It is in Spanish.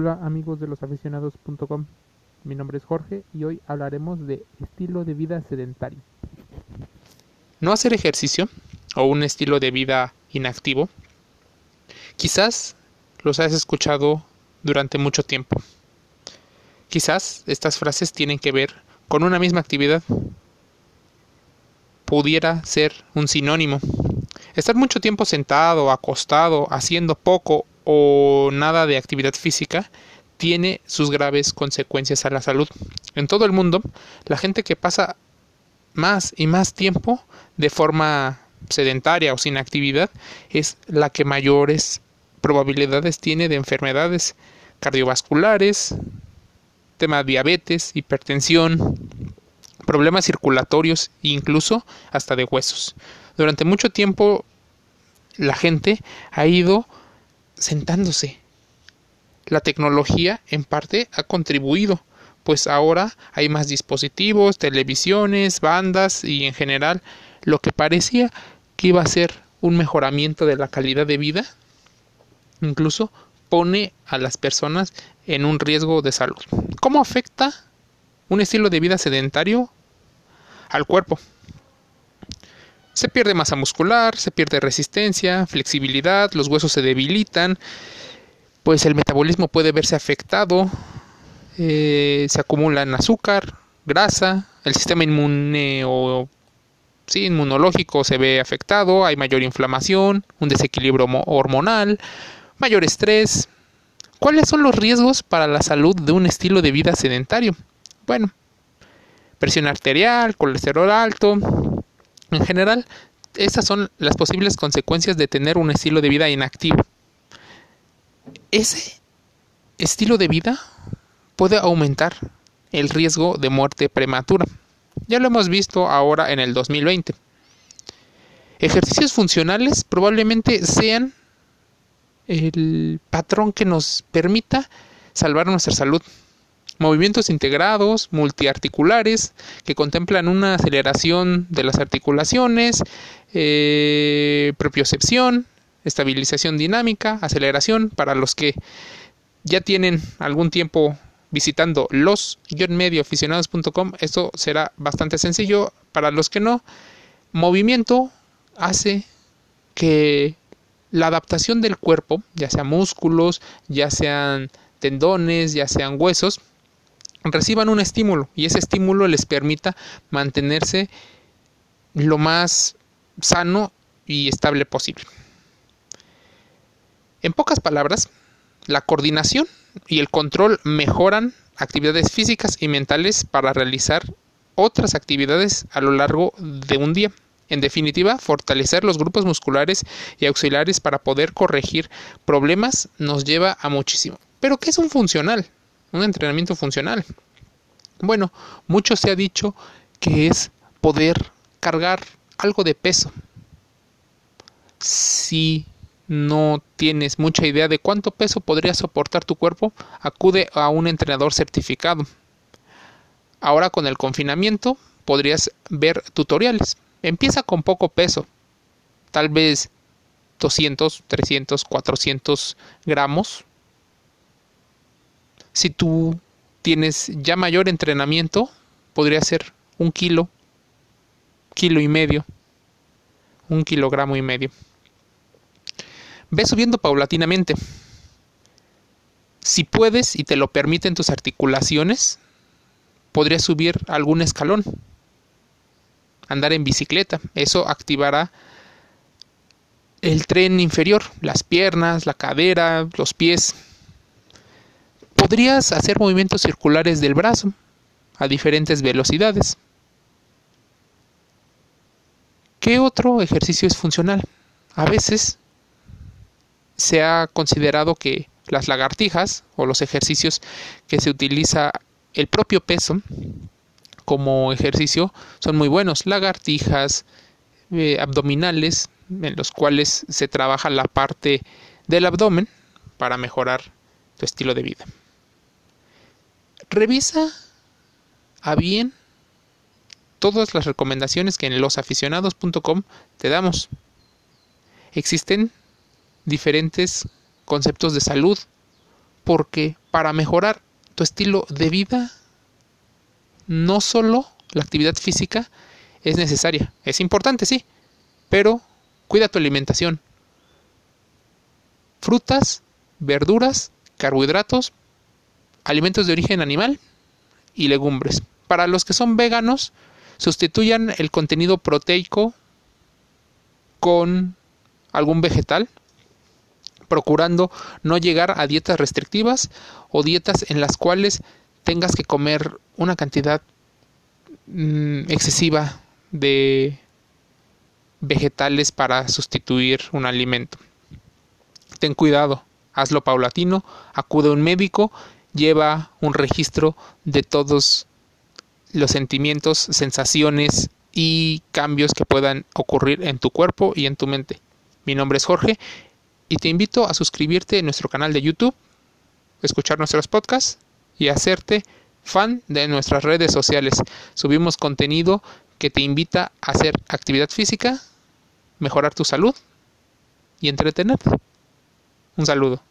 Hola amigos de losaficionados.com, mi nombre es Jorge y hoy hablaremos de estilo de vida sedentario. No hacer ejercicio o un estilo de vida inactivo, quizás los has escuchado durante mucho tiempo. Quizás estas frases tienen que ver con una misma actividad. Pudiera ser un sinónimo. Estar mucho tiempo sentado, acostado, haciendo poco o nada de actividad física tiene sus graves consecuencias a la salud. En todo el mundo, la gente que pasa más y más tiempo de forma sedentaria o sin actividad es la que mayores probabilidades tiene de enfermedades cardiovasculares, tema de diabetes, hipertensión, problemas circulatorios e incluso hasta de huesos. Durante mucho tiempo la gente ha ido sentándose. La tecnología en parte ha contribuido, pues ahora hay más dispositivos, televisiones, bandas y en general lo que parecía que iba a ser un mejoramiento de la calidad de vida, incluso pone a las personas en un riesgo de salud. ¿Cómo afecta un estilo de vida sedentario al cuerpo? Se pierde masa muscular, se pierde resistencia, flexibilidad, los huesos se debilitan, pues el metabolismo puede verse afectado, eh, se acumulan azúcar, grasa, el sistema inmune o sí, inmunológico se ve afectado, hay mayor inflamación, un desequilibrio hormonal, mayor estrés. ¿Cuáles son los riesgos para la salud de un estilo de vida sedentario? Bueno, presión arterial, colesterol alto, en general, estas son las posibles consecuencias de tener un estilo de vida inactivo. Ese estilo de vida puede aumentar el riesgo de muerte prematura. Ya lo hemos visto ahora en el 2020. Ejercicios funcionales probablemente sean el patrón que nos permita salvar nuestra salud movimientos integrados, multiarticulares, que contemplan una aceleración de las articulaciones, eh, propiocepción, estabilización dinámica, aceleración, para los que ya tienen algún tiempo visitando los-medioaficionados.com, esto será bastante sencillo. Para los que no, movimiento hace que la adaptación del cuerpo, ya sea músculos, ya sean tendones, ya sean huesos, reciban un estímulo y ese estímulo les permita mantenerse lo más sano y estable posible. En pocas palabras, la coordinación y el control mejoran actividades físicas y mentales para realizar otras actividades a lo largo de un día. En definitiva, fortalecer los grupos musculares y auxiliares para poder corregir problemas nos lleva a muchísimo. Pero ¿qué es un funcional? Un entrenamiento funcional. Bueno, mucho se ha dicho que es poder cargar algo de peso. Si no tienes mucha idea de cuánto peso podría soportar tu cuerpo, acude a un entrenador certificado. Ahora con el confinamiento podrías ver tutoriales. Empieza con poco peso, tal vez 200, 300, 400 gramos si tú tienes ya mayor entrenamiento, podría ser un kilo, kilo y medio, un kilogramo y medio. Ve subiendo paulatinamente. Si puedes y te lo permiten tus articulaciones, podrías subir algún escalón. Andar en bicicleta. Eso activará el tren inferior, las piernas, la cadera, los pies. Podrías hacer movimientos circulares del brazo a diferentes velocidades. ¿Qué otro ejercicio es funcional? A veces se ha considerado que las lagartijas o los ejercicios que se utiliza el propio peso como ejercicio son muy buenos. Lagartijas, eh, abdominales, en los cuales se trabaja la parte del abdomen para mejorar tu estilo de vida. Revisa a bien todas las recomendaciones que en losaficionados.com te damos. Existen diferentes conceptos de salud porque para mejorar tu estilo de vida, no solo la actividad física es necesaria, es importante, sí, pero cuida tu alimentación. Frutas, verduras, carbohidratos, alimentos de origen animal y legumbres. Para los que son veganos, sustituyan el contenido proteico con algún vegetal, procurando no llegar a dietas restrictivas o dietas en las cuales tengas que comer una cantidad mm, excesiva de vegetales para sustituir un alimento. Ten cuidado, hazlo paulatino, acude a un médico, lleva un registro de todos los sentimientos, sensaciones y cambios que puedan ocurrir en tu cuerpo y en tu mente. Mi nombre es Jorge y te invito a suscribirte en nuestro canal de YouTube, escuchar nuestros podcasts y hacerte fan de nuestras redes sociales. Subimos contenido que te invita a hacer actividad física, mejorar tu salud y entretenerte. Un saludo.